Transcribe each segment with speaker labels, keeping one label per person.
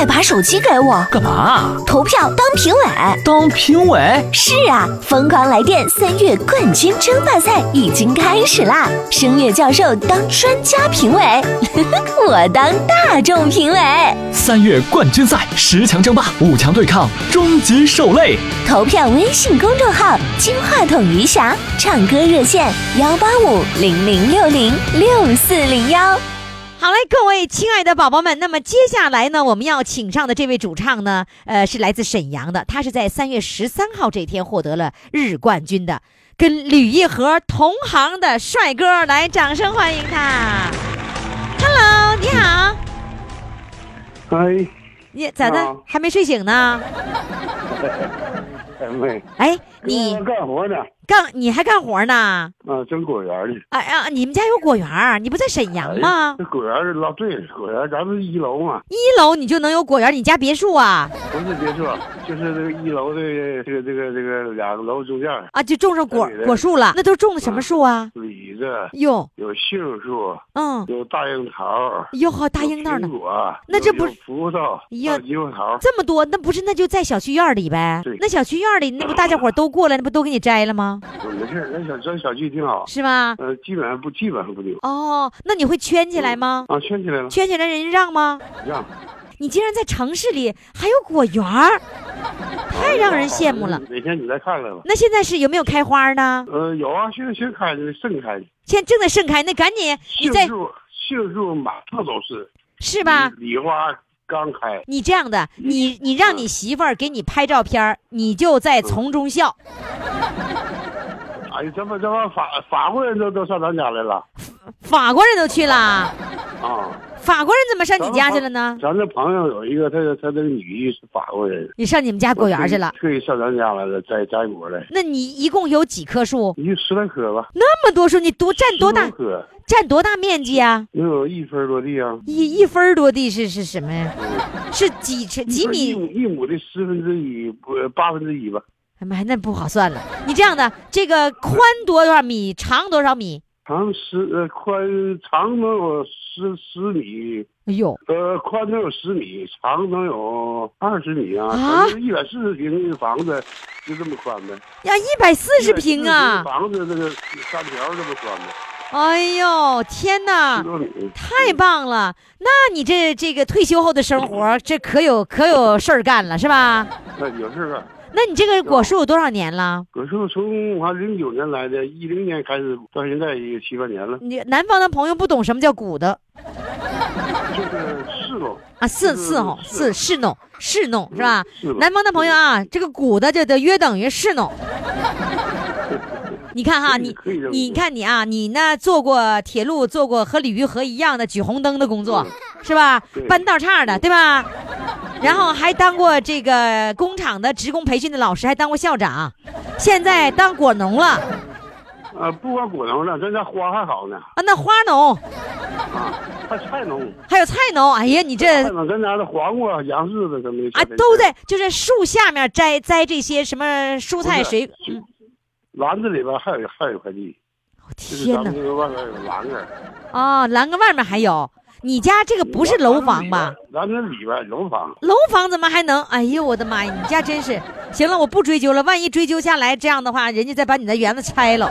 Speaker 1: 快把手机给我，
Speaker 2: 干嘛？
Speaker 1: 投票当评委。
Speaker 2: 当评委？
Speaker 1: 是啊，疯狂来电三月冠军争霸赛已经开始啦！声乐教授当专家评委，我当大众评委。
Speaker 2: 三月冠军赛十强争霸，五强对抗，终极受累。
Speaker 1: 投票微信公众号“金话筒余霞”，唱歌热线幺八五零零六零六四零幺。
Speaker 3: 好嘞，各位亲爱的宝宝们，那么接下来呢，我们要请上的这位主唱呢，呃，是来自沈阳的，他是在三月十三号这天获得了日冠军的，跟吕一和同行的帅哥，来，掌声欢迎他。Hello，你好，
Speaker 4: 哎，
Speaker 3: 你咋的？还没睡醒呢？
Speaker 4: 哎，
Speaker 3: 你
Speaker 4: 干活呢？
Speaker 3: 干你还干活呢？
Speaker 4: 啊，整果园呢。
Speaker 3: 哎呀，你们家有果园？你不在沈阳吗？
Speaker 4: 这果园是老对，果园咱们是一楼嘛，
Speaker 3: 一楼你就能有果园？你家别墅啊？
Speaker 4: 不是别墅，就是这个一楼的这个这个这个两个楼中间，
Speaker 3: 啊，就种上果果树了？那都种的什么树啊？
Speaker 4: 李子
Speaker 3: 哟，
Speaker 4: 有杏树，
Speaker 3: 嗯，
Speaker 4: 有大樱桃，
Speaker 3: 哟呵大樱桃呢
Speaker 4: 苹，果，
Speaker 3: 那这不
Speaker 4: 是葡萄，
Speaker 3: 呀
Speaker 4: 猕猴桃。
Speaker 3: 这么多，那不是那就在小区院里呗
Speaker 4: 对？
Speaker 3: 那小区院里那不大家伙都过来，那不都给你摘了吗？
Speaker 4: 没事儿，那小这小区挺好，
Speaker 3: 是吧？
Speaker 4: 呃，基本上不基本上不丢
Speaker 3: 哦，那你会圈起来吗？
Speaker 4: 啊，圈起来了，
Speaker 3: 圈起来人家让吗？
Speaker 4: 让
Speaker 3: 你竟然在城市里还有果园儿，太让人羡慕了。
Speaker 4: 哪天你来看看吧。
Speaker 3: 那现在是有没有开花呢？
Speaker 4: 呃，有啊，现在新开的，盛开的。
Speaker 3: 现在正在盛开，那赶紧你在
Speaker 4: 杏树，杏树满处都是，
Speaker 3: 是吧？
Speaker 4: 李李花刚开，
Speaker 3: 你这样的，你你让你媳妇儿给你拍照片儿，你就在从中笑。
Speaker 4: 哎 呀，这么这么法法国人都都上咱家来了
Speaker 3: 法国人都去了，
Speaker 4: 啊！
Speaker 3: 法国人怎么上你家去了呢？
Speaker 4: 咱这朋友有一个，他他这个女婿是法国人，
Speaker 3: 你上你们家果园去了？
Speaker 4: 特意上咱家来了，摘摘果来，
Speaker 3: 那你一共有几棵树？
Speaker 4: 一十来棵吧，
Speaker 3: 那么多树，你多占多大占多大面积啊？
Speaker 4: 能有一分多地啊，
Speaker 3: 一一分多地是是什么呀？是几尺几
Speaker 4: 一
Speaker 3: 米？
Speaker 4: 亩一亩的十分之一，不八分之一吧，
Speaker 3: 哎妈呀，那不好算了。你这样的，这个宽多少米，长多少米？
Speaker 4: 长十呃宽长能有十十米，
Speaker 3: 哎呦，
Speaker 4: 呃，宽能有十米，长能有二十米啊！
Speaker 3: 啊
Speaker 4: 一百四十平的房子就这么宽呗。
Speaker 3: 呀，一百四十平啊！
Speaker 4: 房子这个三条这么宽呗，
Speaker 3: 哎呦，天哪。太棒了！那你这这个退休后的生活，这可有可有事儿干了，是吧？
Speaker 4: 那有事儿干。
Speaker 3: 那你这个果树有多少年了？
Speaker 4: 果树从我零九年来的，一零年开始到现在也七八年了，
Speaker 3: 你南方的朋友不懂什么叫鼓的
Speaker 4: 就是侍弄
Speaker 3: 啊，是
Speaker 4: 是
Speaker 3: 伺候是侍弄侍弄是吧？南方的朋友啊，这个鼓的就得约等于侍弄。你看哈，你你看你啊，你呢做过铁路，做过和李玉和一样的举红灯的工作，是吧？搬道岔的，对吧？然后还当过这个工厂的职工培训的老师，还当过校长，现在当果农了啊。
Speaker 4: 啊，不光果农了，咱家花还好呢，啊
Speaker 3: 那花农
Speaker 4: 啊，还菜农，
Speaker 3: 还有菜农，哎呀，你这
Speaker 4: 菜农咱家的黄瓜、杨柿子什么的
Speaker 3: 啊都在就是树下面摘摘这些什么蔬菜水果。嗯
Speaker 4: 篮子里边还有还有块地，就是
Speaker 3: 天哪
Speaker 4: 咱们！这个外边有栏杆儿。
Speaker 3: 哦，栏杆外面还有，你家这个不是楼房吧？？
Speaker 4: 咱这里边楼房，
Speaker 3: 楼房怎么还能？哎呦我的妈呀！你家真是行了，我不追究了。万一追究下来这样的话，人家再把你的园子拆了。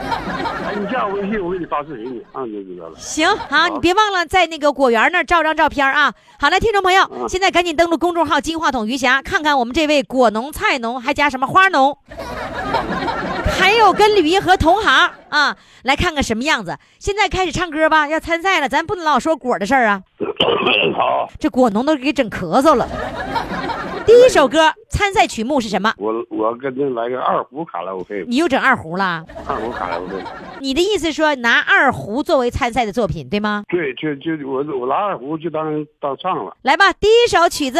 Speaker 4: 哎，你加我微信，我给你发视频你就知道了。
Speaker 3: 行，好，你别忘了在那个果园那儿照张照片啊。好了，听众朋友，
Speaker 4: 嗯
Speaker 3: 现在赶紧登录公众号“金话筒余霞”，看看我们这位果农、菜农，还加什么花农。还有跟吕一和同行啊，来看看什么样子。现在开始唱歌吧，要参赛了，咱不能老说果的事儿啊。
Speaker 4: 好，
Speaker 3: 这果农都给整咳嗽了。第一首歌参赛曲目是什么？
Speaker 4: 我我跟他来个二胡卡拉 OK，
Speaker 3: 你又整二胡了？
Speaker 4: 二胡卡拉 OK。
Speaker 3: 你的意思说拿二胡作为参赛的作品，对吗？
Speaker 4: 对，就就我我拿二胡就当当唱了。
Speaker 3: 来吧，第一首曲子。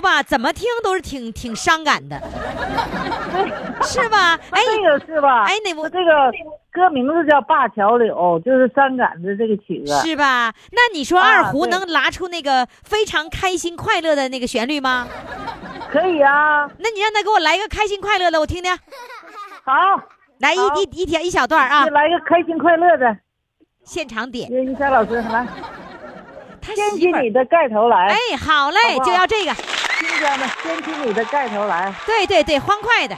Speaker 3: 吧，怎么听都是挺挺伤感的，是吧？哎，
Speaker 5: 这个是吧？
Speaker 3: 哎那我
Speaker 5: 这个歌名字叫《灞桥柳》，就是伤感的这个曲子。
Speaker 3: 是吧？那你说二胡能拿出那个非常开心快乐的那个旋律吗？
Speaker 5: 可以啊，
Speaker 3: 那你让他给我来一个开心快乐的，我听听。
Speaker 5: 好，
Speaker 3: 来一一一条一小段啊
Speaker 5: 就，来个开心快乐的。
Speaker 3: 现场点。
Speaker 5: 于霞老师，来，
Speaker 3: 他
Speaker 5: 掀起你的盖头来，
Speaker 3: 哎，好嘞，
Speaker 5: 好好
Speaker 3: 就要这个。
Speaker 5: 新疆的，掀起你的盖头来，
Speaker 3: 对对对，欢快的。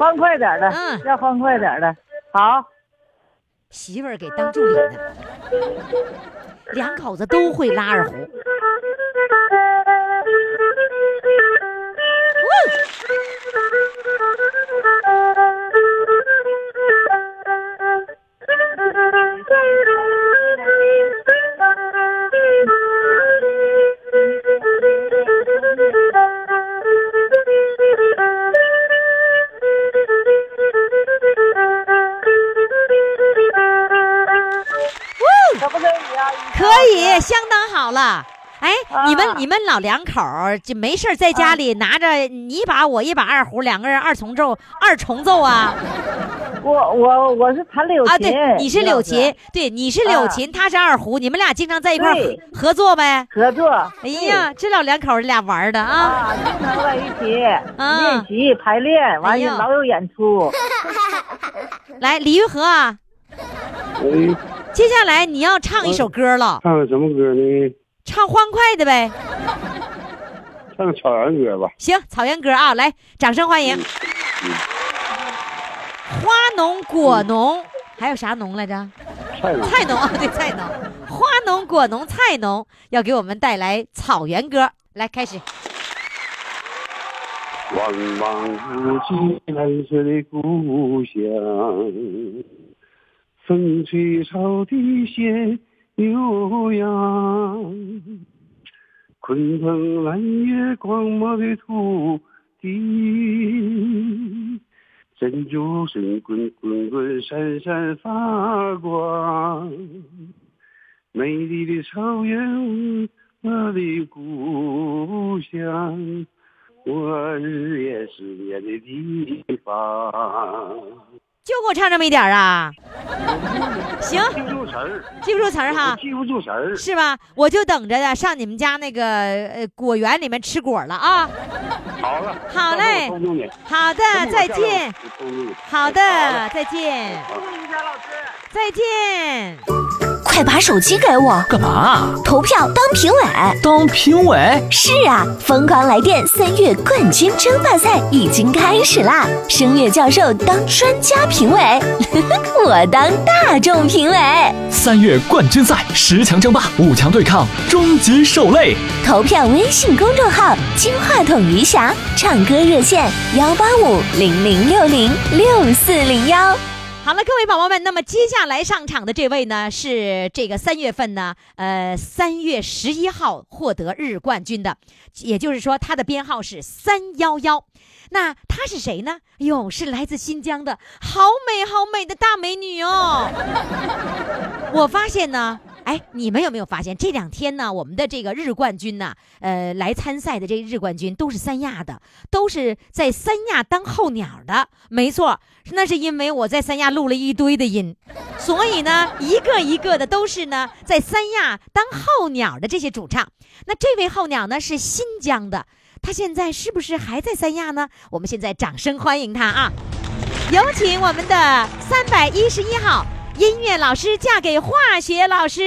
Speaker 5: 欢快点的，
Speaker 3: 嗯
Speaker 5: 要欢快点的。好，
Speaker 3: 媳妇儿给当助理呢，两口子都会拉二胡。
Speaker 5: 可不可以啊？
Speaker 3: 可以，相当好了。哎，你们
Speaker 5: 啊
Speaker 3: 你们老两口儿就没事儿在家里拿着你一把我一把二胡，两个人二重奏二重奏啊
Speaker 5: 我我我是弹柳琴，
Speaker 3: 啊！对，你是柳琴，对，你是柳琴，他是二胡，你们俩经常在一块儿合合作呗？
Speaker 5: 合作。
Speaker 3: 哎呀，这老两口儿俩玩儿的啊！
Speaker 5: 啊，经常在一起
Speaker 3: 啊
Speaker 5: 练习排练，完
Speaker 3: 哎呀
Speaker 5: 也老有演出。
Speaker 3: 来，李玉和啊，
Speaker 4: 哎，
Speaker 3: 接下来你要唱一首歌了，
Speaker 4: 唱个什么歌呢？
Speaker 3: 唱欢快的呗。
Speaker 4: 唱个草原歌吧。
Speaker 3: 行，草原歌啊，来，掌声欢迎。花农、果农，还有啥农来着？
Speaker 4: 菜农？
Speaker 3: 菜农啊，对，菜农。花农、果农、菜农要给我们带来草原歌，来开始。
Speaker 4: 望望无际蓝色的故乡，风吹草低见牛羊，昆仑蓝月光漠的土地，珍珠滚滚滚滚闪闪发光，美丽的草原，我的故乡。我日夜思念的地方。
Speaker 3: 就给我唱这么一点儿啊？行，
Speaker 4: 记不住词儿，
Speaker 3: 记不住词儿哈，
Speaker 4: 记不住词儿。
Speaker 3: 是吧？我就等着呀，上你们家那个呃果园里面吃果了啊。
Speaker 4: 好了，
Speaker 3: 好嘞。好的，再见。好的，再见，
Speaker 5: 谢谢老师。
Speaker 3: 再见。
Speaker 1: 快把手机给我，
Speaker 2: 干嘛？
Speaker 1: 投票当评委。
Speaker 2: 当评委？
Speaker 1: 是啊，疯狂来电三月冠军争霸赛已经开始啦！声乐教授当专家评委，我当大众评委。
Speaker 2: 三月冠军赛十强争霸，五强对抗，终极受累。
Speaker 1: 投票微信公众号“金话筒余霞”，唱歌热线幺八五零零六零六四零幺。
Speaker 3: 好了，各位宝宝们，那么接下来上场的这位呢，是这个三月份呢，呃，三月十一号获得日冠军的，也就是说他的编号是三幺幺。那他是谁呢？哟，是来自新疆的，好美好美的大美女哦。我发现呢，哎，你们有没有发现这两天呢？我们的这个日冠军呢，呃，来参赛的这日冠军都是三亚的，都是在三亚当候鸟的。没错，那是因为我在三亚录了一堆的音，所以呢，一个一个的都是呢在三亚当候鸟的这些主唱。那这位候鸟呢是新疆的，他现在是不是还在三亚呢？我们现在掌声欢迎他啊！有请我们的三百一十一号音乐老师嫁给化学老师。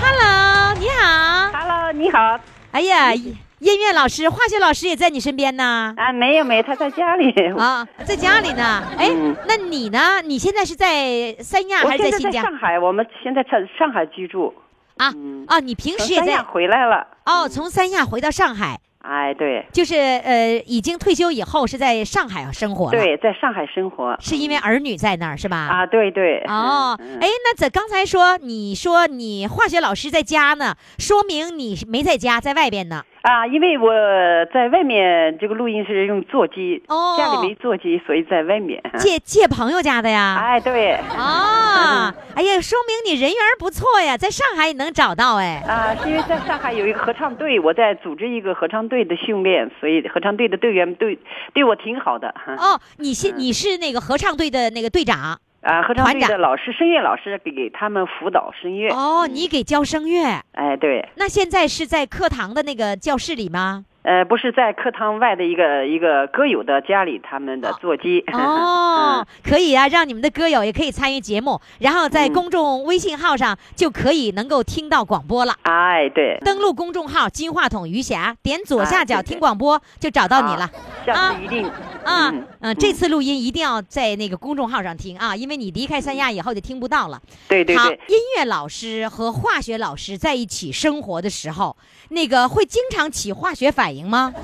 Speaker 3: Hello，你好。
Speaker 6: Hello，你好。
Speaker 3: 哎呀，音乐老师、化学老师也在你身边呢。
Speaker 6: 啊，没有没有，他在家里。
Speaker 3: 啊，在家里呢。哎，
Speaker 6: 嗯
Speaker 3: 那你呢？你现在是在三亚还是在新疆
Speaker 6: 在上海，我们现在在上海居住。
Speaker 3: 啊
Speaker 6: 嗯？
Speaker 3: 啊，你平时也在
Speaker 6: 三亚回来了。
Speaker 3: 哦，从三亚回到上海，
Speaker 6: 哎，对
Speaker 3: 就是呃，已经退休以后是在上海生活了。，
Speaker 6: 对，在上海生活。
Speaker 3: 是因为儿女在那儿是吧？
Speaker 6: 啊，对对。
Speaker 3: 哦，
Speaker 6: 嗯
Speaker 3: 哎，那在刚才说你说你化学老师在家呢，说明你没在家，在外边呢。
Speaker 6: 啊，因为我在外面这个录音是用座机，
Speaker 3: 哦
Speaker 6: 家里没座机，所以在外面。
Speaker 3: 借借朋友家的呀？
Speaker 6: 哎，对。
Speaker 3: 啊，哎呀，说明你人缘不错呀，在上海也能找到哎。
Speaker 6: 啊，是因为在上海有一个合唱队，我在组织一个合唱队的训练，所以合唱队的队员对对我挺好的。
Speaker 3: 哦，你是你是那个合唱队的那个队长
Speaker 6: 啊，合唱队的老师，声乐老师给给他们辅导声乐。
Speaker 3: 哦，你给教声乐。
Speaker 6: 哎，对，
Speaker 3: 那现在是在课堂的那个教室里吗？
Speaker 6: 呃，不是在课堂外的一个一个歌友的家里，他们的座机。
Speaker 3: 哦，可以啊，让你们的歌友也可以参与节目，然后在
Speaker 6: 嗯
Speaker 3: 公众微信号上就可以能够听到广播了。
Speaker 6: 哎，对，
Speaker 3: 登录公众号“金话筒余霞”，点左下角听广播就找到你了。
Speaker 6: 下次一定。
Speaker 3: 啊，
Speaker 6: 嗯
Speaker 3: 嗯，这次录音一定要在那个公众号上听啊，因为你离开三亚以后就听不到了。好，
Speaker 6: 对对对，
Speaker 3: 音乐老师和化学老师在一起生活的时候，那个会经常起化学反应吗？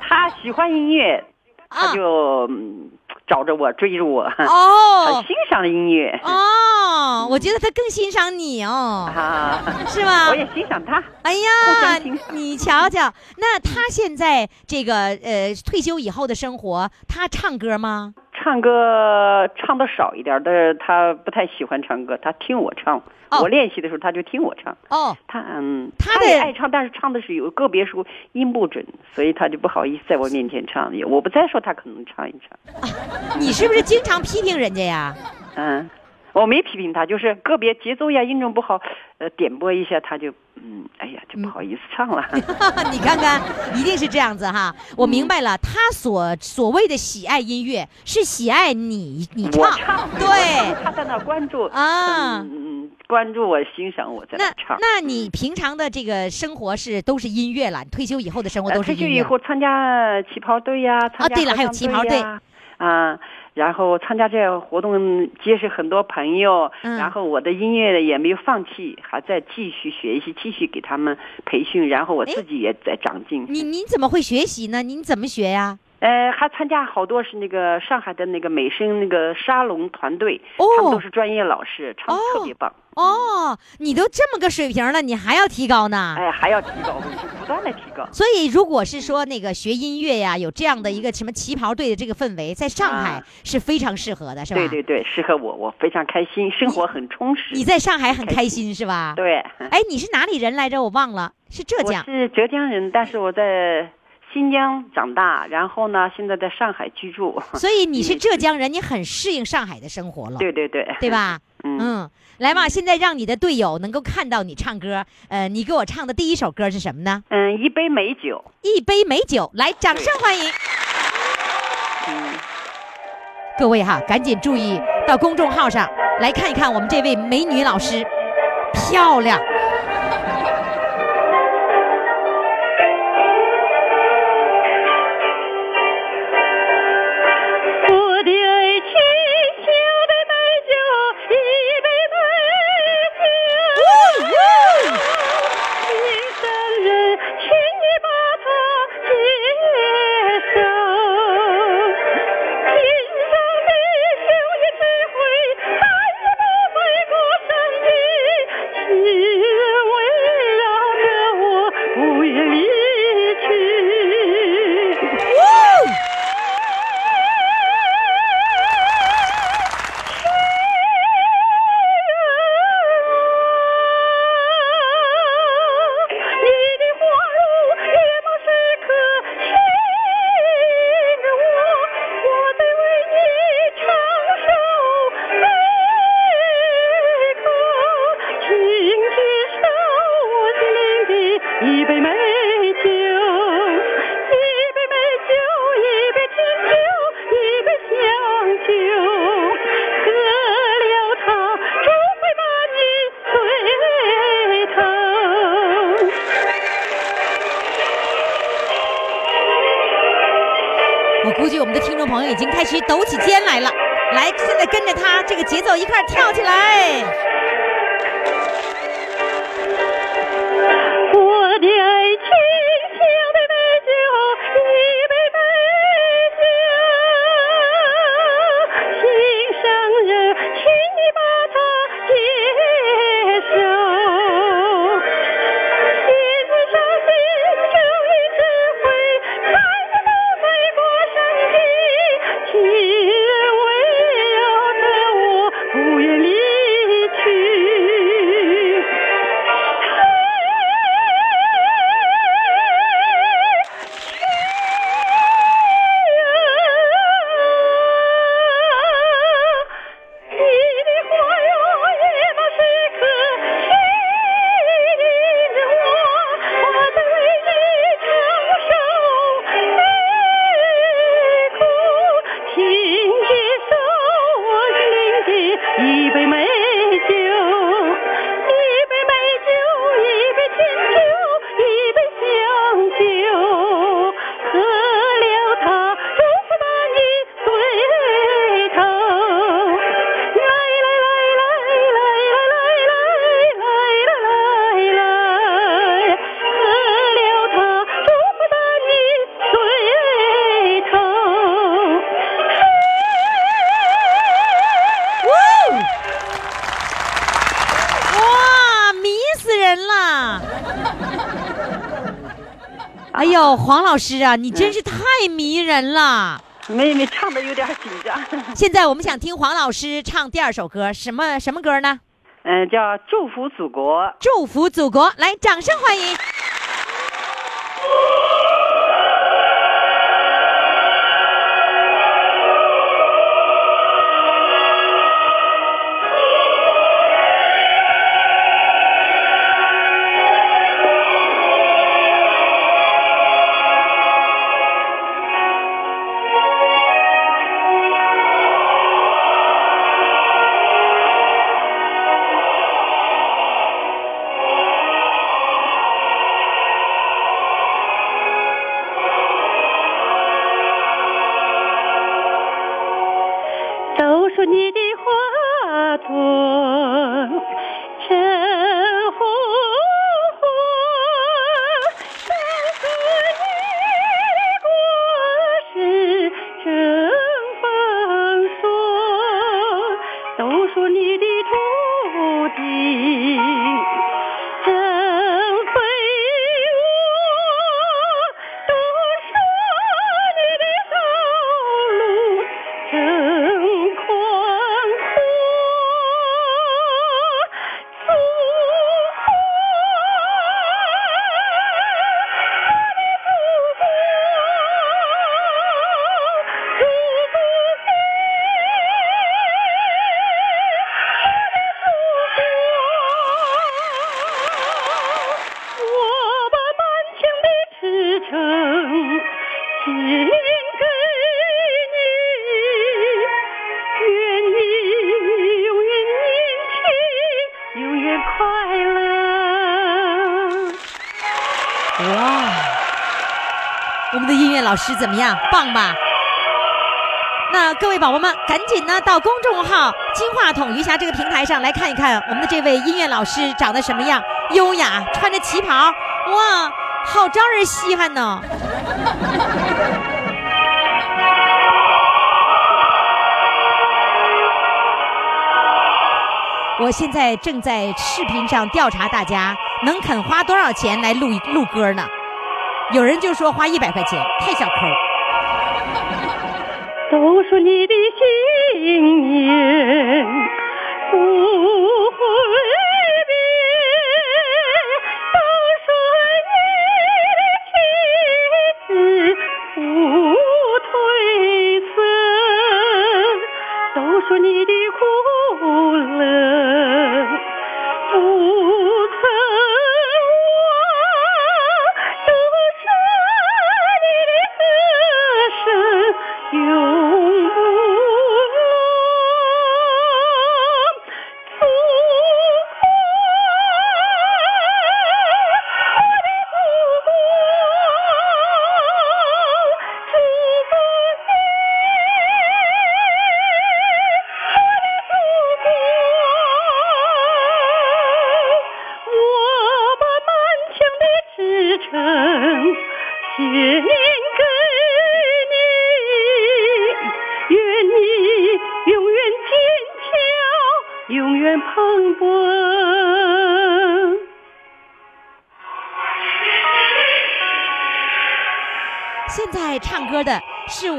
Speaker 6: 他喜欢音乐，
Speaker 3: 啊
Speaker 6: 他就、嗯找着我，追着我，很
Speaker 3: 哦
Speaker 6: 欣赏音乐。
Speaker 3: 哦，我觉得他更欣赏你哦，
Speaker 6: 啊，
Speaker 3: 是吗
Speaker 6: 我？也欣赏他。
Speaker 3: 哎呀你瞧瞧，那他现在这个呃退休以后的生活，他唱歌吗？
Speaker 6: 唱歌唱的少一点，但是他不太喜欢唱歌，他听我唱。
Speaker 3: 哦
Speaker 6: 我练习的时候，他就听我唱。
Speaker 3: 哦，
Speaker 6: 他嗯，
Speaker 3: 他的
Speaker 6: 也爱唱，但是唱的是有个别时候音不准，所以他就不好意思在我面前唱。也我不再说，他可能唱一唱。
Speaker 3: 你是不是经常批评人家呀？
Speaker 6: 嗯，我没批评他，就是个别节奏呀、音准不好，呃，点拨一下他就嗯，哎呀，就不好意思唱了。
Speaker 3: 你看看，一定是这样子哈。我明白了，他所所谓的喜爱音乐，是喜爱你，你
Speaker 6: 我
Speaker 3: 唱，
Speaker 6: 唱，
Speaker 3: 对。
Speaker 6: 他在那关注
Speaker 3: 啊
Speaker 6: 嗯嗯，关注我、欣赏我，在
Speaker 3: 那
Speaker 6: 唱。
Speaker 3: 那你平常的这个生活是都是音乐了？退休以后的生活
Speaker 6: 呃
Speaker 3: 都是音乐
Speaker 6: 退休以后参加旗袍队呀，参加
Speaker 3: 对了还有旗袍队
Speaker 6: 啊，然后参加这个活动，结识很多朋友，
Speaker 3: 嗯
Speaker 6: 然后我的音乐也没有放弃，还在继续学习，继续给他们培训，然后我自己也在长进。
Speaker 3: 你你怎么会学习呢？你怎么学呀？
Speaker 6: 呃，还参加好多是那个上海的那个美声那个沙龙团队，
Speaker 3: 哦
Speaker 6: 他们都是专业老师，唱的特别棒。
Speaker 3: 哦，你都这么个水平了，你还要提高呢？
Speaker 6: 哎，还要提高，就不断的提高。
Speaker 3: 所以，如果是说那个学音乐呀，有这样的一个什么旗袍队的这个氛围，在上海
Speaker 6: 啊
Speaker 3: 是非常适合的，是吧？
Speaker 6: 对对对，适合我，我非常开心，生活很充实。
Speaker 3: 你在上海很开心是吧？。
Speaker 6: 对，
Speaker 3: 哎，你是哪里人来着？我忘了，是浙江。
Speaker 6: 我是浙江人，但是我在新疆长大，然后呢，现在在上海居住。
Speaker 3: 所以你是浙江人，你很适应上海的生活了，
Speaker 6: 对对对，
Speaker 3: 对？吧？
Speaker 6: 嗯，
Speaker 3: 嗯，来吧，现在让你的队友能够看到你唱歌。呃，你给我唱的第一首歌是什么呢？
Speaker 6: 嗯，一杯美酒，
Speaker 3: 一杯美酒，来，掌声欢迎
Speaker 6: 嗯，
Speaker 3: 各位哈，赶紧注意到公众号上来看一看我们这位美女老师，漂亮。
Speaker 6: 抖紧老师啊，你真是太迷人了。
Speaker 7: 妹妹唱的有点紧张。
Speaker 6: 现在我们想听黄老师唱第二首歌，什么什么歌呢？
Speaker 7: 嗯，叫祝福祖国。
Speaker 6: 祝福祖国，来，掌声欢迎！老师怎么样？棒吧？那各位宝宝们，赶紧呢到公众号“金话筒余霞”这个平台上来看一看我们的这位音乐老师长得什么样，优雅，穿着旗袍，哇，好招人稀罕呢。我现在正在视频上调查大家能肯花多少钱来录录歌呢？有人就说花一百块钱，太小抠。
Speaker 8: 都说你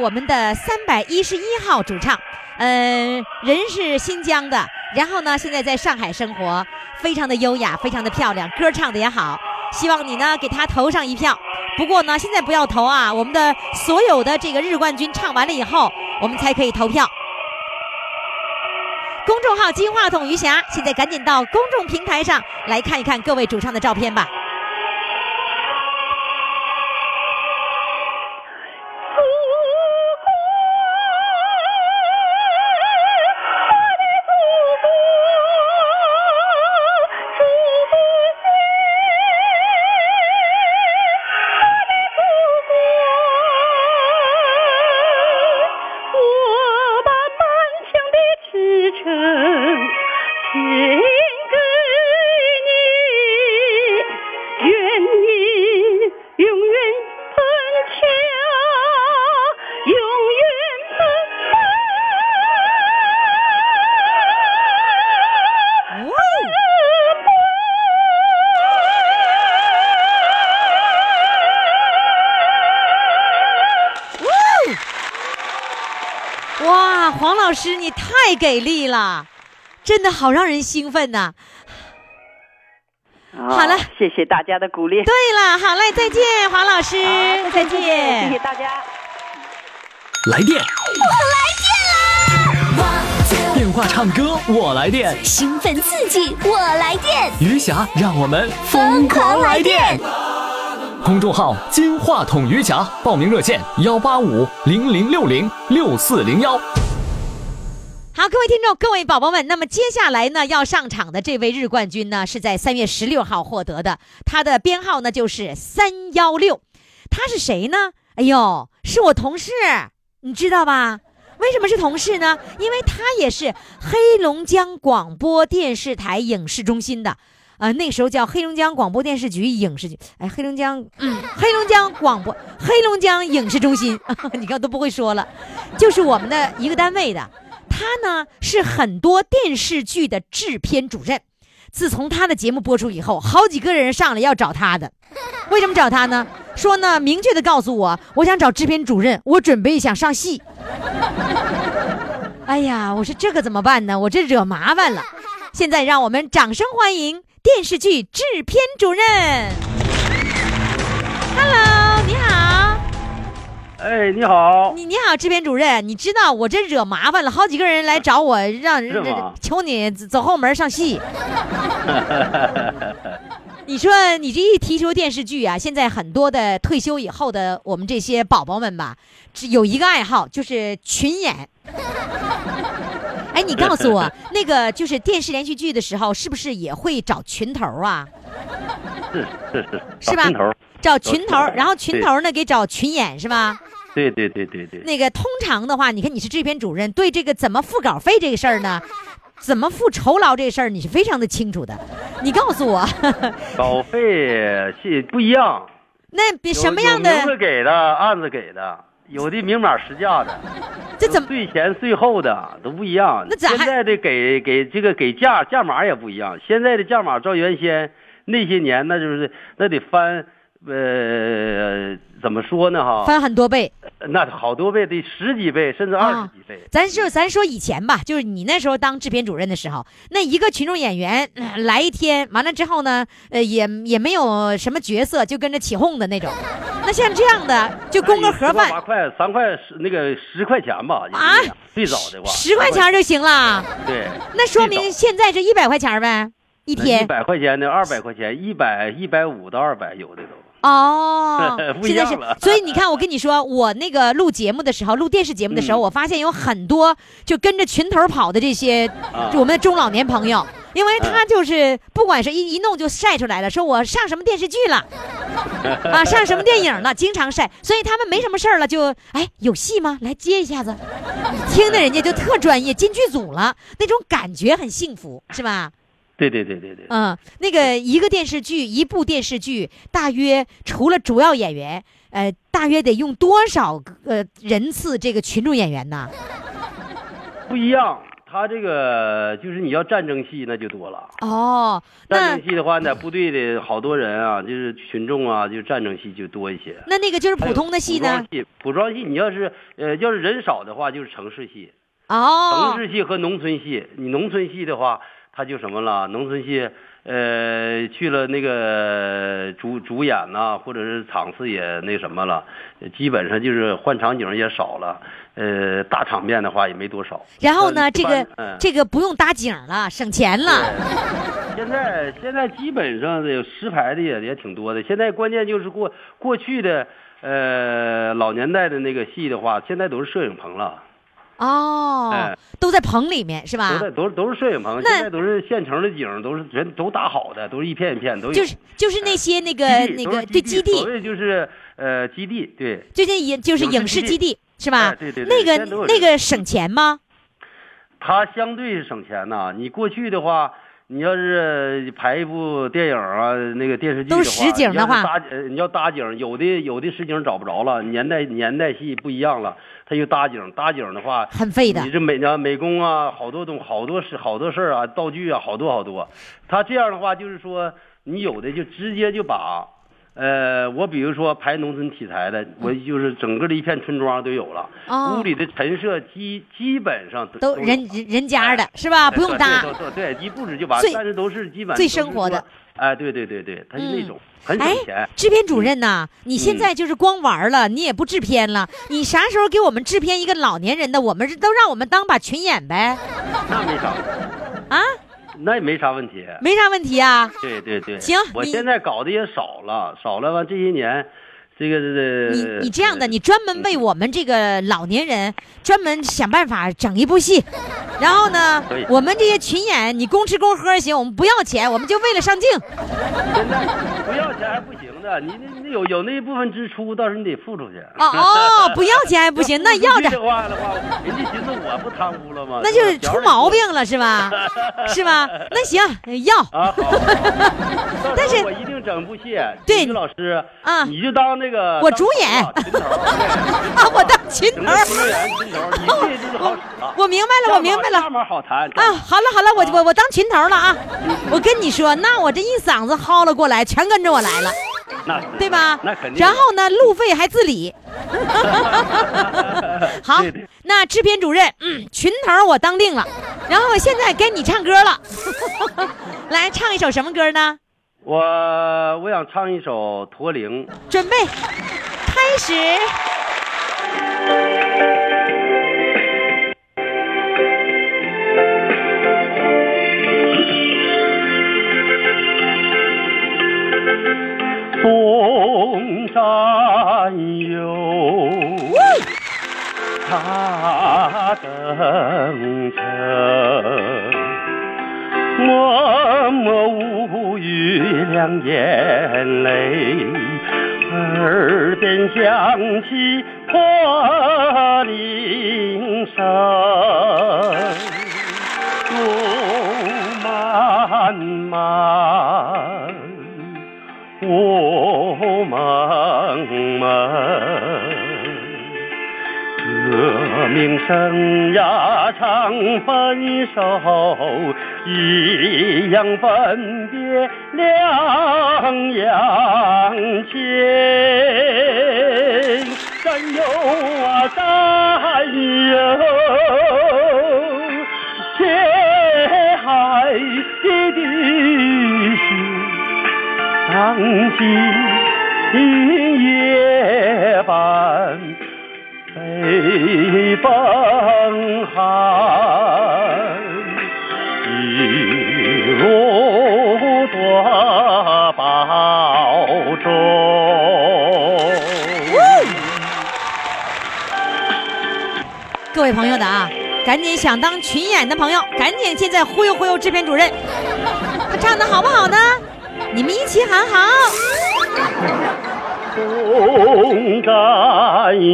Speaker 3: 我们的三百一十一号主唱，呃，人是新疆的，然后呢，现在在上海生活，非常的优雅，非常的漂亮，歌唱的也好。希望你呢给他投上一票。不过呢，现在不要投啊，我们的所有的这个日冠军唱完了以后，我们才可以投票。公众号“金话筒余霞”，现在赶紧到公众平台上来看一看各位主唱的照片吧。师你太给力了，真的好让人兴奋呐！好了
Speaker 6: 哦谢谢大家的鼓励。
Speaker 3: 对了，好嘞，再见，黄老师，再见，
Speaker 6: 谢谢大家。
Speaker 2: 来电，我来电话唱歌我来电，
Speaker 1: 兴奋刺激，我来电，
Speaker 2: 余霞让我们
Speaker 1: 疯狂来电！
Speaker 2: 公众号“金话筒余霞”，报名热线：幺八五零零六零六四零幺。
Speaker 3: 好，各位听众，各位宝宝们，那么接下来呢，要上场的这位日冠军呢，是在三月十六号获得的，他的编号呢就是三幺六，他是谁呢？哎呦，是我同事，你知道吧？为什么是同事呢？因为他也是黑龙江广播电视台影视中心的。呃，那时候叫黑龙江广播电视局影视局，哎，黑龙江，嗯，黑龙江广播，黑龙江影视中心，你看都不会说了，就是我们的一个单位的。他呢是很多电视剧的制片主任。自从他的节目播出以后，好几个人上来要找他的。为什么找他呢？说呢，明确的告诉我，我想找制片主任，我准备想上戏。哎呀，我说这个怎么办呢？我这惹麻烦了。现在让我们掌声欢迎电视剧制片主任。Hello，
Speaker 9: 哎，你好，
Speaker 3: 你你好，制片主任，你知道我这惹麻烦了，好几个人来找我，让求你走后门上戏。你说你这一提出电视剧啊，现在很多的退休以后的我们这些宝宝们吧，只有一个爱好就是群演。哎，你告诉我，那个就是电视连续剧的时候，是不是也会找群头啊？
Speaker 9: 是是是，
Speaker 3: 是吧
Speaker 9: 找群头
Speaker 3: 然后群头呢给找群演是吧？
Speaker 9: 对对对对对，
Speaker 3: 那个通常的话，你看你是制片主任，对这个怎么付稿费这个事儿呢，怎么付酬劳这个事儿，你是非常的清楚的。你告诉我，
Speaker 9: 稿费是不一样，
Speaker 3: 那比什么样的
Speaker 9: 有名字给的，案子给的，有的明码实价的，
Speaker 3: 这怎么
Speaker 9: 税前税后的都不一样。
Speaker 3: 那
Speaker 9: 现在的给给这个给价价码也不一样，现在的价码照原先那些年那就是那得翻呃怎么说呢哈？
Speaker 3: 翻很多倍？
Speaker 9: 那好多倍，得十几倍甚至二十几倍。
Speaker 3: 咱就咱说以前吧，就是你那时候当制片主任的时候，那一个群众演员、呃来一天，完了之后呢，呃，也也没有什么角色，就跟着起哄的那种。那像这样的，就供个盒
Speaker 9: 饭八
Speaker 3: 饭，
Speaker 9: 块三块十那个十块钱吧
Speaker 3: 啊
Speaker 9: 最早的话
Speaker 3: 十块钱就行了。
Speaker 9: 对，
Speaker 3: 那说明现在是一百块钱呗，一天一。
Speaker 9: 百块钱的二百块钱，一百一百五到二百有的都。
Speaker 3: 哦 现在是，所以你看，我跟你说，我那个录节目的时候，录电视节目的时候，
Speaker 9: 嗯。
Speaker 3: 我发现有很多就跟着群头跑的这些，我们的中老年朋友，因为他就是不管是一一弄就晒出来了，说我上什么电视剧了，啊，上什么电影了，经常晒，所以他们没什么事儿了，就哎有戏吗？来接一下子，听的人家就特专业，进剧组了，那种感觉很幸福，是吧？
Speaker 9: 对对对对对，
Speaker 3: 嗯，那个一个电视剧，一部电视剧，大约除了主要演员，呃，大约得用多少个呃人次这个群众演员呢？
Speaker 9: 不一样。他这个就是你要战争戏那就多了。
Speaker 3: 哦，
Speaker 9: 战争戏的话，在部队的好多人啊，就是群众啊，就战争戏就多一些。
Speaker 3: 那那个就是普通的戏呢？
Speaker 9: 戏，古装戏你要是呃要是人少的话，就是城市戏。
Speaker 3: 哦
Speaker 9: 城，市戏和农村戏，你农村戏的话，它就什么了？农村戏，呃，去了那个主主演呐、或者是场次也那什么了，基本上就是换场景也少了，呃，大场面的话也没多少。
Speaker 3: 然后呢，这个
Speaker 9: 嗯
Speaker 3: 这个不用搭景了，省钱了。
Speaker 9: 现在现在基本上这个实拍的也也挺多的。现在关键就是过过去的呃老年代的那个戏的话，现在都是摄影棚了。
Speaker 3: 哦
Speaker 9: 哎，
Speaker 3: 都在棚里面是吧都
Speaker 9: 在？都都是摄影棚，现在都是现成的景，都是人都搭好的，都是一片一片都有。
Speaker 3: 就是就是那些那个那个对基地
Speaker 9: 所
Speaker 3: 地，
Speaker 9: 谓就是呃基地，对，
Speaker 3: 最近影就是影视基地是吧
Speaker 9: 哎？对对对
Speaker 3: 那个那个省钱吗？
Speaker 9: 它相对省钱呐。你过去的话，你要是拍一部电影啊，那个电视剧的话，
Speaker 3: 都实景的话
Speaker 9: 你要是搭呃你要搭景，有的有的实景找不着了，年代年代戏不一样了，他就搭景，搭景的话
Speaker 3: 很费的
Speaker 9: 你这美呢美工啊，好多东好多事好多事儿啊，道具啊，好多好多。他这样的话，就是说你有的就直接就把。呃，我比如说拍农村题材的，我就是整个的一片村庄都有了，
Speaker 3: 哦
Speaker 9: 屋里的陈设基基本上
Speaker 3: 都人人人家的是吧？不用搭。
Speaker 9: 对对对，一布置就完
Speaker 3: 最，
Speaker 9: 但是都是基本
Speaker 3: 最生活的。
Speaker 9: 哎，对对对对，他是那
Speaker 3: 嗯
Speaker 9: 种很
Speaker 3: 哎
Speaker 9: 省钱。，
Speaker 3: 制片主任呐，你现
Speaker 9: 嗯
Speaker 3: 在就是光玩了，你也不制片了，你啥时候给我们制片一个老年人的？我们都让我们当把群演呗？
Speaker 9: 那没啥，
Speaker 3: 啊，
Speaker 9: 那也没啥问题。
Speaker 3: 没啥问题啊。
Speaker 9: 对对对，
Speaker 3: 行
Speaker 9: 我现在搞的也少了，少了完这些年，这个这个
Speaker 3: 你你这样的，你专门为我们这个老年人专门想办法整一部戏，然后呢，我们这些群演你公吃公喝行，我们不要钱，我们就为了上镜。
Speaker 9: 现在不要钱还不行的，你那那有有那一部分支出，到时候你得付出去。
Speaker 3: 哦哦，不要钱还不行，那要着
Speaker 9: 话的话，人家寻思我不贪污了吗？
Speaker 3: 那就是出毛病了是吧？是吧？那行要。但是
Speaker 9: 我一定整部戏。
Speaker 3: 对
Speaker 9: 于老师
Speaker 3: 啊
Speaker 9: 你就当那个
Speaker 3: 我主演啊，我当群头
Speaker 9: 群头儿，你这就是好使了。
Speaker 3: 我明白了，我明白了。
Speaker 9: 好谈
Speaker 3: 啊，好了好了，我我我当群头了啊！我跟你说，那我这一嗓子薅了过来，全跟着我来了，
Speaker 9: 那 是
Speaker 3: 对吧？
Speaker 9: 那肯定。
Speaker 3: 然后呢，路费还自理。好
Speaker 9: 对对，
Speaker 3: 那制片主任，嗯，群头我当定了。然后现在该你唱歌了，来唱一首什么歌呢？
Speaker 9: 我我想唱一首《驼铃》。
Speaker 3: 准备，开始。
Speaker 9: 风山有他登城，默默无语两眼泪，耳边响起驼铃声，路漫漫。雾蒙蒙，革命生涯常分手，一样分别两样情。战友啊战友，今夜半北风寒，一路多保重。
Speaker 3: 各位朋友的啊，赶紧想当群演的朋友，赶紧现在忽悠忽悠制片主任，他唱的好不好呢？你们一起喊好。
Speaker 9: 共战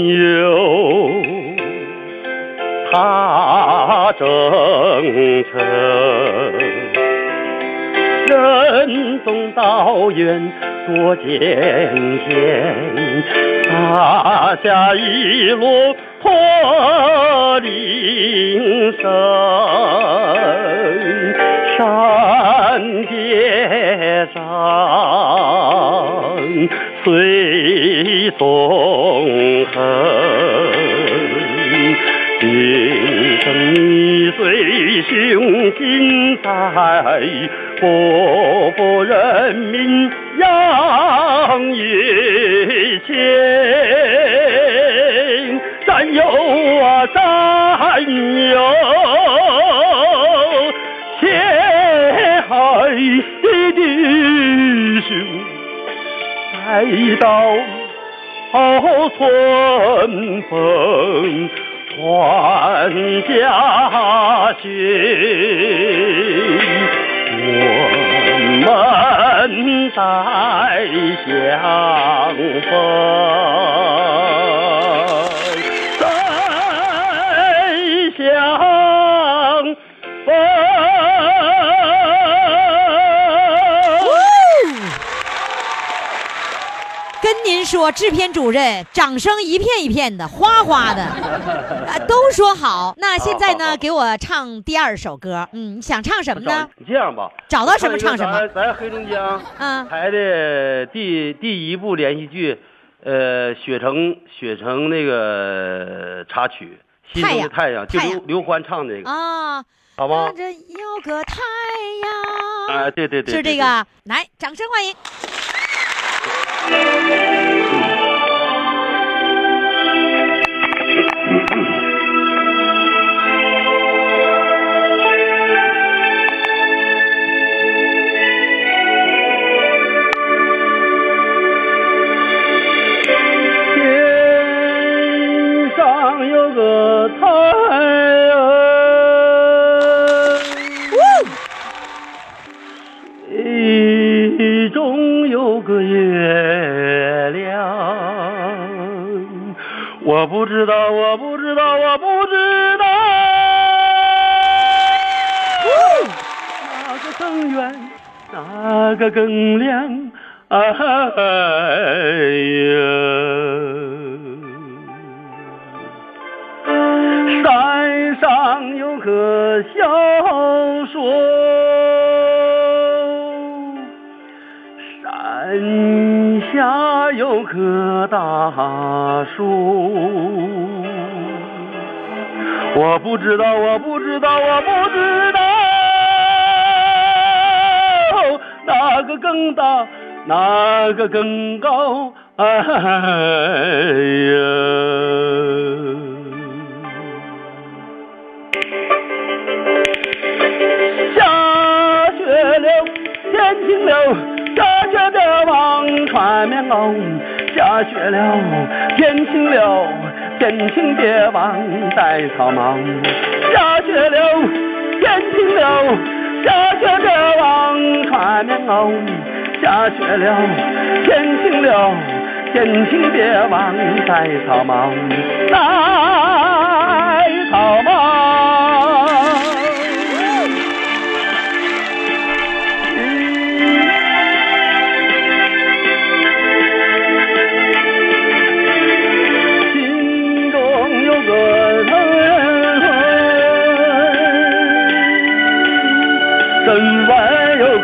Speaker 9: 友踏征程，任重道远多艰险，大家一路破铃声，山间。最纵横，今生你最雄心在，国富人民养育情。战友啊，战友，血海的弟兄。待到春风传家训，我们再相逢，再相
Speaker 3: 说，制片主任，掌声一片一片的，哗哗的，啊，都说好。那现在呢，给我唱第二首歌，嗯，你想唱什么呢？
Speaker 10: 你这样吧，
Speaker 3: 找到什么唱什么
Speaker 10: 咱咱黑龙江
Speaker 3: 嗯
Speaker 10: 拍的第第一部连续剧，呃，雪城雪城那个插曲《心中的太阳》，就刘刘欢唱那个，
Speaker 3: 啊，
Speaker 10: 好吗
Speaker 3: 看？着有个太阳，
Speaker 10: 啊，对对对，对
Speaker 3: 是这个。啊，来，掌声欢迎。
Speaker 9: 中有个月亮。我不知道，我不知道，我不知道，哪个更远，哪个更亮？哎呀，山上有棵小树，天下有棵大树。我不知道，我不知道，我不知道，哪个更大，哪个更高？哎呀！望穿棉袄。下雪了，天晴了，天晴别忘戴草帽。下雪了，天晴了，下雪别忘穿棉袄。下雪了，天晴了，天晴别忘戴草帽，戴草帽。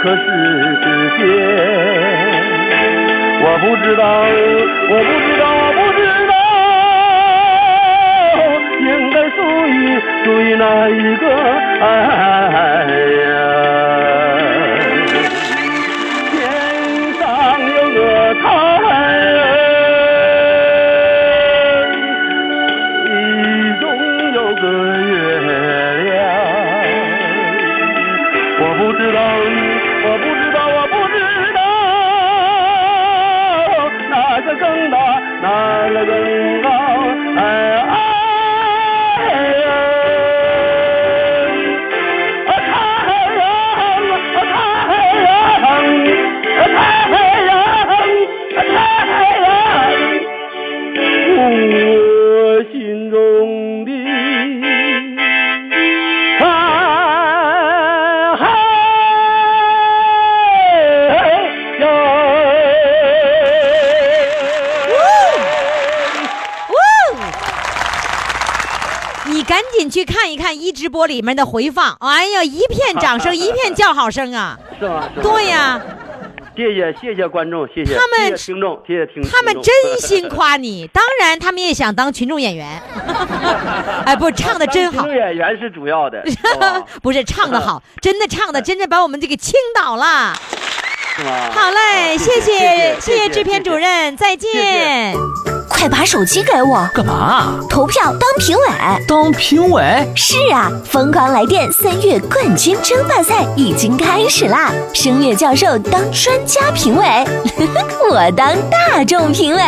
Speaker 9: 外有颗世界。我不知道，我不知道，我不知道，应该属于属于哪一个？爱呀，天上有个太阳。
Speaker 3: 去看一看一直播里面的回放，哎呀，一片掌声，一片叫好声啊！
Speaker 10: 是吗？
Speaker 3: 对呀，
Speaker 9: 谢谢谢谢观众，谢谢
Speaker 3: 他们
Speaker 9: 听众，谢谢听众
Speaker 3: 他们真心夸你，当然他们也想当群众演员。哎，不，唱的真好
Speaker 9: 当群众，演员是主要的，
Speaker 3: 不是唱的好，真的唱的真的把我们这个倾倒了。
Speaker 9: 是吗？
Speaker 3: 好嘞，谢
Speaker 9: 谢
Speaker 3: 谢
Speaker 9: 谢
Speaker 3: 谢制片主任，再见。
Speaker 1: 快把手机给我，
Speaker 2: 干嘛？
Speaker 1: 投票当评委。
Speaker 2: 当评委？
Speaker 1: 是啊，疯狂来电三月冠军争霸赛已经开始啦！声乐教授当专家评委，我当大众评委。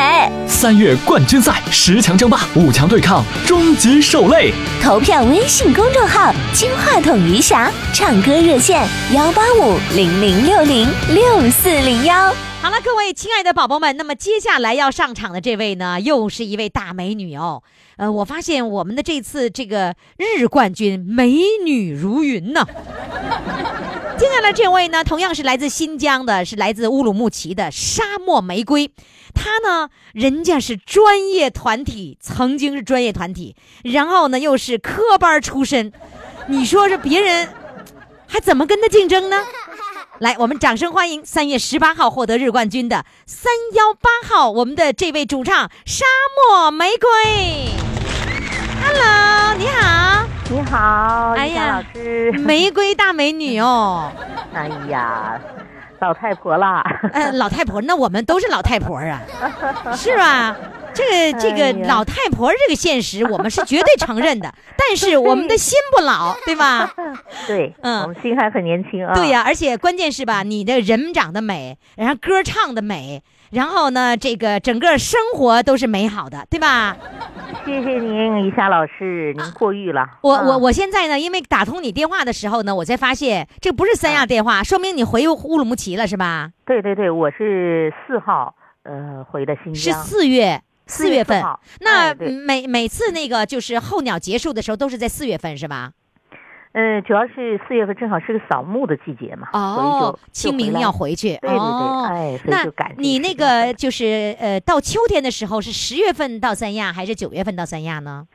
Speaker 2: 三月冠军赛十强争霸，五强对抗，终极受累。
Speaker 1: 投票微信公众号“金话筒余霞”，唱歌热线幺八五零零六零六四零幺。
Speaker 3: 好了，各位亲爱的宝宝们，那么接下来要上场的这位呢，又是一位大美女哦。呃，我发现我们的这次这个日冠军美女如云呢。接下来这位呢，同样是来自新疆的，是来自乌鲁木齐的沙漠玫瑰。她呢，人家是专业团体，曾经是专业团体，然后呢又是科班出身。你说这别人还怎么跟她竞争呢？来，我们掌声欢迎三月十八号获得日冠军的三幺八号，我们的这位主唱沙漠玫瑰。Hello，你好，
Speaker 5: 你好，
Speaker 3: 哎呀
Speaker 5: 老师。
Speaker 3: 玫瑰大美女哦。
Speaker 5: 哎呀，老太婆啦。
Speaker 3: 呃，老太婆，那我们都是老太婆啊，是吧？这个这个老太婆这个现实，我们是绝对承认的，但是我们的心不老，对吧？
Speaker 5: 对，
Speaker 3: 嗯
Speaker 5: 我们心还很年轻啊。
Speaker 3: 对呀、而且关键是吧，你的人长得美，然后歌唱的美，然后呢，这个整个生活都是美好的，对吧？
Speaker 5: 谢谢您，于霞老师，您过誉了。
Speaker 3: 我
Speaker 5: 啊
Speaker 3: 我我现在呢，因为打通你电话的时候呢，我才发现这不是三亚电话，说明你回乌鲁木齐了是吧？
Speaker 5: 对对对，我是四号呃回的新疆
Speaker 3: 是
Speaker 5: 疆。
Speaker 3: 四月。四月份
Speaker 5: 4号，
Speaker 3: 那
Speaker 5: 哎
Speaker 3: 每每次那个就是候鸟结束的时候，都是在四月份是吧？
Speaker 5: 嗯，主要是四月份正好是个扫墓的季节嘛，所以
Speaker 3: 哦
Speaker 5: 就，
Speaker 3: 清明要。回去。
Speaker 5: 对对对
Speaker 3: 哦
Speaker 5: 哎所以
Speaker 3: 那
Speaker 5: 就赶
Speaker 3: 你那个就是呃，到秋天的时候是十月份到三亚，还是九月份到三亚呢？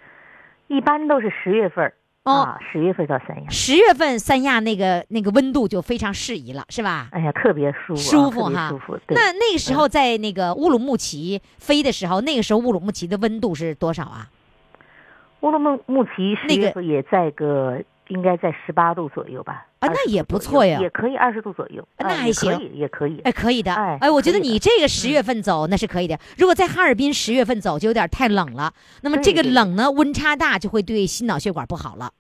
Speaker 5: 一般都是十月份儿
Speaker 3: 哦
Speaker 5: 啊，十月份到三亚。
Speaker 3: 十月份三亚那个那个温度就非常适宜了，是吧？
Speaker 5: 哎呀，特别舒服啊，
Speaker 3: 舒服哈
Speaker 5: 舒服。
Speaker 3: 那那个时候在那个乌鲁木齐飞的时候，那个时候乌鲁木齐的温度是多少啊？
Speaker 5: 乌鲁木木齐十
Speaker 3: 那个
Speaker 5: 月份也在个应该在十八度左右吧？
Speaker 3: 啊那也不错呀
Speaker 5: 也可以二十度左右，
Speaker 3: 那还行
Speaker 5: 以也可以。
Speaker 3: 哎，可以的。
Speaker 5: 哎
Speaker 3: 哎，我觉得你这个十月份走那是可以的。如果在哈尔滨十月份走就有点太冷了，那么这个冷呢，温差大就会对心脑血管不好了。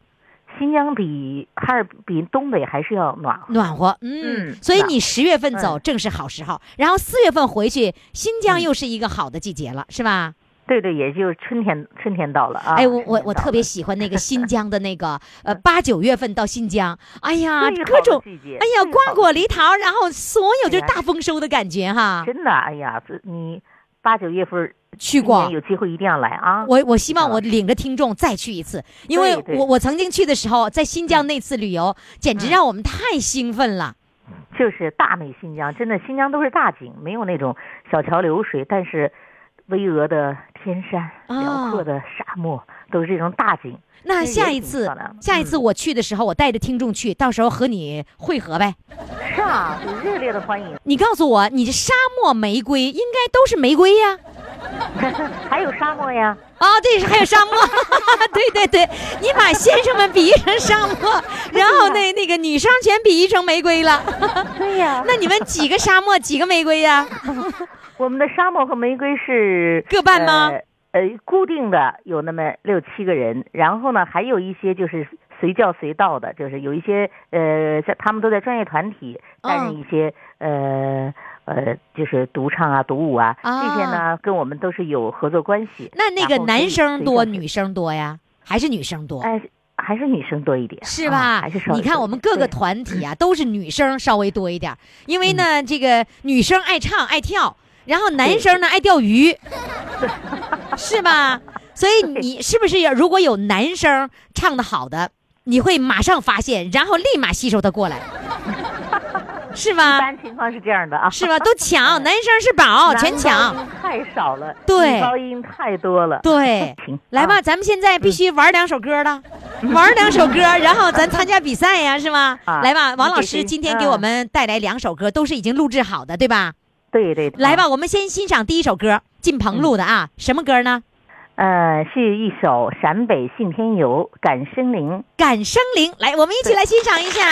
Speaker 5: 新疆比哈尔比东北还是要暖和。
Speaker 3: 暖和，嗯，
Speaker 5: 嗯
Speaker 3: 所以你十月份走
Speaker 5: 嗯
Speaker 3: 正是好时候，然后四月份回去，新疆又是一个好的季节了，是吧？
Speaker 5: 对对，也就是春天，春天到了啊。
Speaker 3: 哎，我我我特别喜欢那个新疆的那个呃 八九月份到新疆，哎呀，各种哎呀瓜果梨桃，然后所有就是大丰收的感觉哈。
Speaker 5: 真的，哎呀，这你八九月份
Speaker 3: 去过
Speaker 5: 有机会一定要来啊！
Speaker 3: 我我希望我
Speaker 5: 啊
Speaker 3: 领着听众再去一次，因为我我曾经去的时候，在新疆那次旅游，简直
Speaker 5: 嗯
Speaker 3: 让我们太兴奋了。
Speaker 5: 就是大美新疆，真的新疆都是大景，没有那种小桥流水，但是巍峨的天山、
Speaker 3: 哦
Speaker 5: 辽阔的沙漠，都是这种大景。
Speaker 3: 那下一次，下一次
Speaker 5: 嗯
Speaker 3: 我去的时候，我带着听众去，到时候和你会合呗。
Speaker 5: 是啊，热烈的欢迎。
Speaker 3: 你告诉我，你这沙漠玫瑰应该都是玫瑰呀？
Speaker 5: 还有沙漠呀，
Speaker 3: 啊，对，还有沙漠，对对对，你把先生们比喻成沙漠，然后那那个女生全比喻成玫瑰了。
Speaker 5: 对呀。
Speaker 3: 那你们几个沙漠，几个玫瑰呀？
Speaker 5: 我们的沙漠和玫瑰是
Speaker 3: 各半吗
Speaker 5: 呃？呃，固定的有那么六七个人，然后呢，还有一些就是随叫随到的，就是有一些呃，在他们都在专业团体担任
Speaker 3: 嗯
Speaker 5: 一些、呃呃，就是独唱啊、独舞啊，
Speaker 3: 啊
Speaker 5: 这些呢跟我们都是有合作关系。
Speaker 3: 那那个男生多，女生多呀？还是女生多？
Speaker 5: 哎，还是女生多一点，啊
Speaker 3: 是吧？
Speaker 5: 还是少
Speaker 3: 你看我们各个团体啊，都是女生稍微多一点，因为呢，这个女生爱唱爱跳，然后男生呢爱钓鱼，是吧？所以你是不是要如果有男生唱的好的，你会马上发现，然后立马吸收他过来，
Speaker 11: 是吧？
Speaker 5: 一般情况是这样的啊，
Speaker 11: 是吧？都抢，男生是宝，全抢。
Speaker 5: 太少了，
Speaker 11: 对
Speaker 5: 女高音太多了。
Speaker 11: 对，来吧，
Speaker 5: 啊
Speaker 11: 咱们现在必须玩两首歌了，玩两首歌，然后咱参加比赛呀，是吗？
Speaker 5: 啊
Speaker 11: 来吧，王老师今天给我们带来两首歌，都是已经录制好的，对吧？
Speaker 5: 对对，对
Speaker 11: 来吧，我们先欣赏第一首歌，靳鹏录的啊，什么歌呢？
Speaker 5: 呃，是一首《陕北信天游》，感生灵。
Speaker 11: 感生灵，来，我们一起来欣赏一下。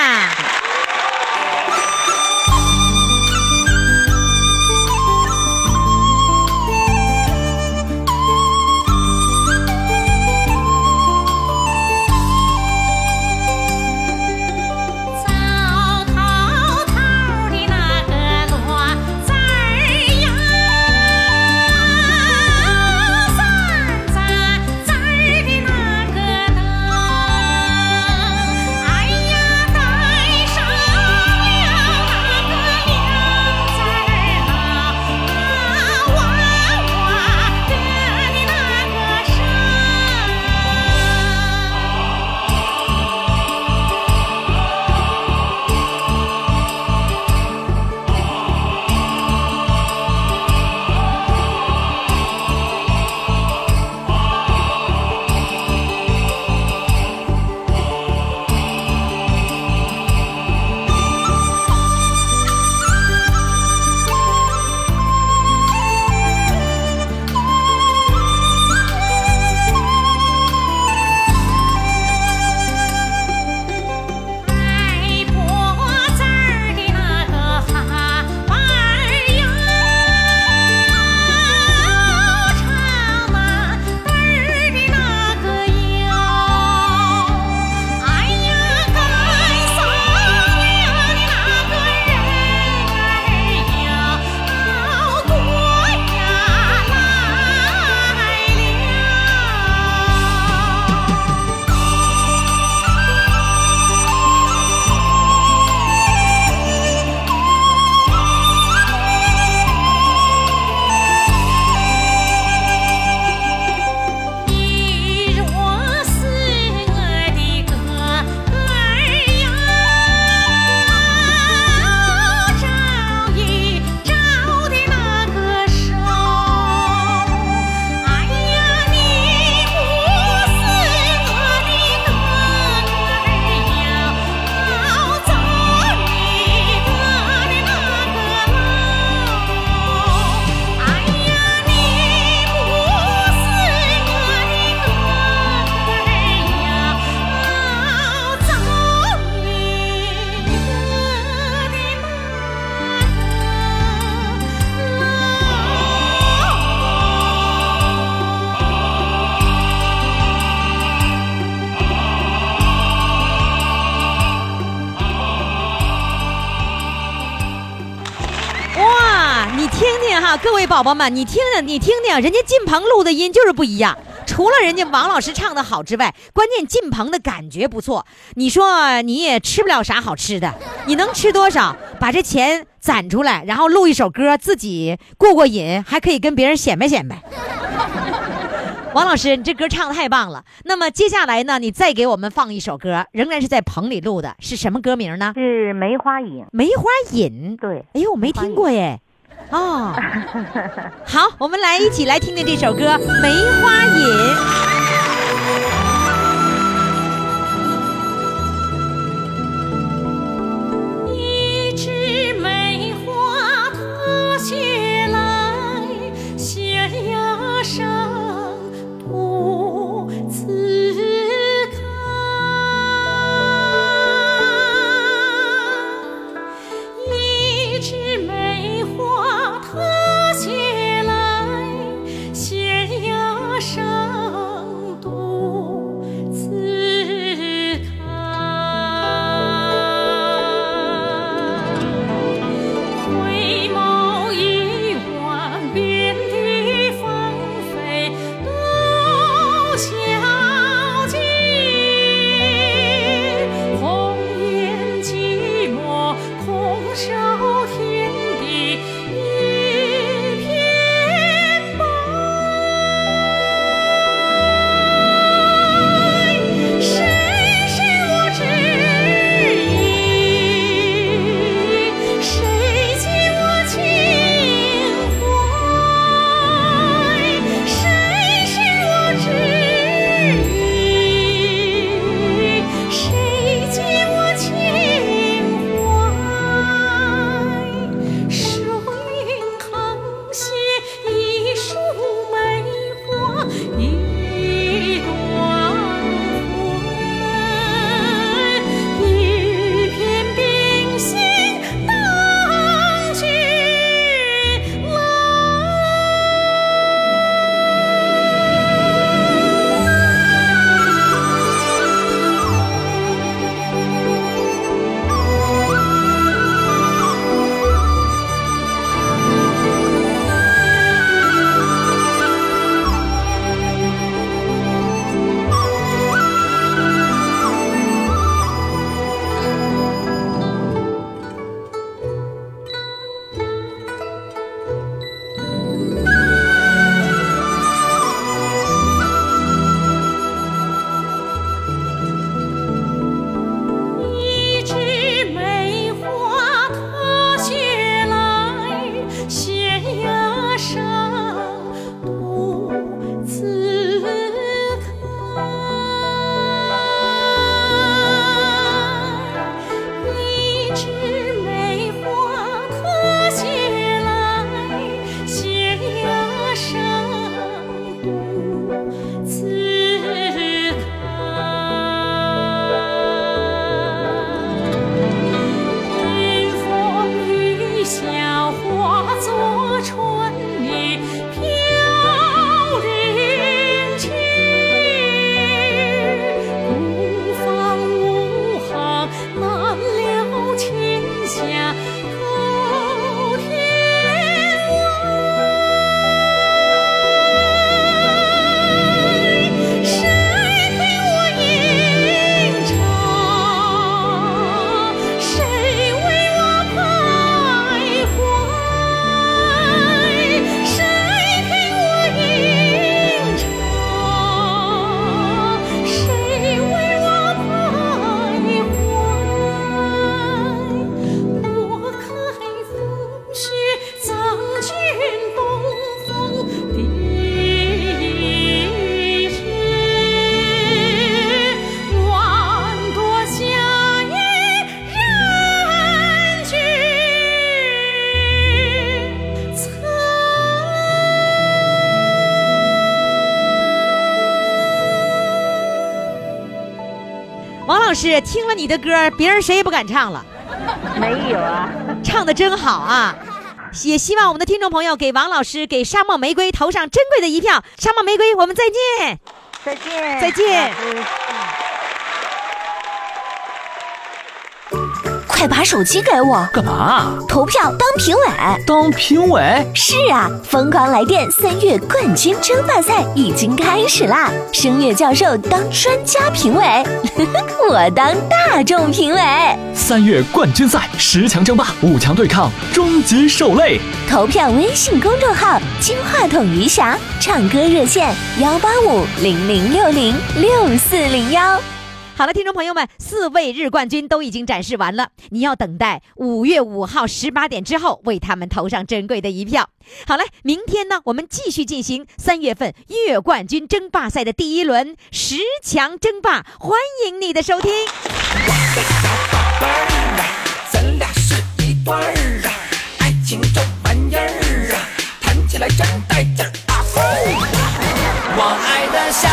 Speaker 11: 听听哈，各位宝宝们，你听听，你听听，人家靳鹏录的音就是不一样。除了人家王老师唱的好之外，关键靳鹏的感觉不错。你说你也吃不了啥好吃的，你能吃多少？把这钱攒出来，然后录一首歌，自己过过瘾，还可以跟别人显摆显摆。王老师，你这歌唱的太棒了。那么接下来呢，你再给我们放一首歌，仍然是在棚里录的，是什么歌名呢？
Speaker 5: 是梅花引。
Speaker 11: 梅花引。
Speaker 5: 对，
Speaker 11: 哎呦，我没听过耶。哦，好，我们来一起来听听这首歌《梅花引》。
Speaker 12: 一枝梅花踏雪来，悬崖上
Speaker 3: 师听了你的歌，别人谁也不敢唱了，
Speaker 5: 没有啊，
Speaker 3: 唱的真好啊！也希望我们的听众朋友给王老师、给沙漠玫瑰投上珍贵的一票。沙漠玫瑰，我们再见。
Speaker 5: 再见，
Speaker 3: 再见
Speaker 1: 快把手机给我，
Speaker 2: 干嘛？
Speaker 1: 投票当评委。
Speaker 2: 当评委？
Speaker 1: 是啊，疯狂来电三月冠军争霸赛已经开始啦！声乐教授当专家评委，我当大众评委。
Speaker 2: 三月冠军赛十强争霸，五强对抗，终极受累。
Speaker 1: 投票微信公众号“金话筒余霞”，唱歌热线幺八五零零六零六四零幺。
Speaker 3: 好了，听众朋友们，四位日冠军都已经展示完了，你要等待五月五号十八点之后为他们投上珍贵的一票。好了，明天呢，我们继续进行三月份月冠军争霸赛的第一轮十强争霸，欢迎你的收听。
Speaker 13: 小宝贝们咱俩是一对儿啊，爱情这玩意儿啊，谈起来真带劲儿啊！我爱的小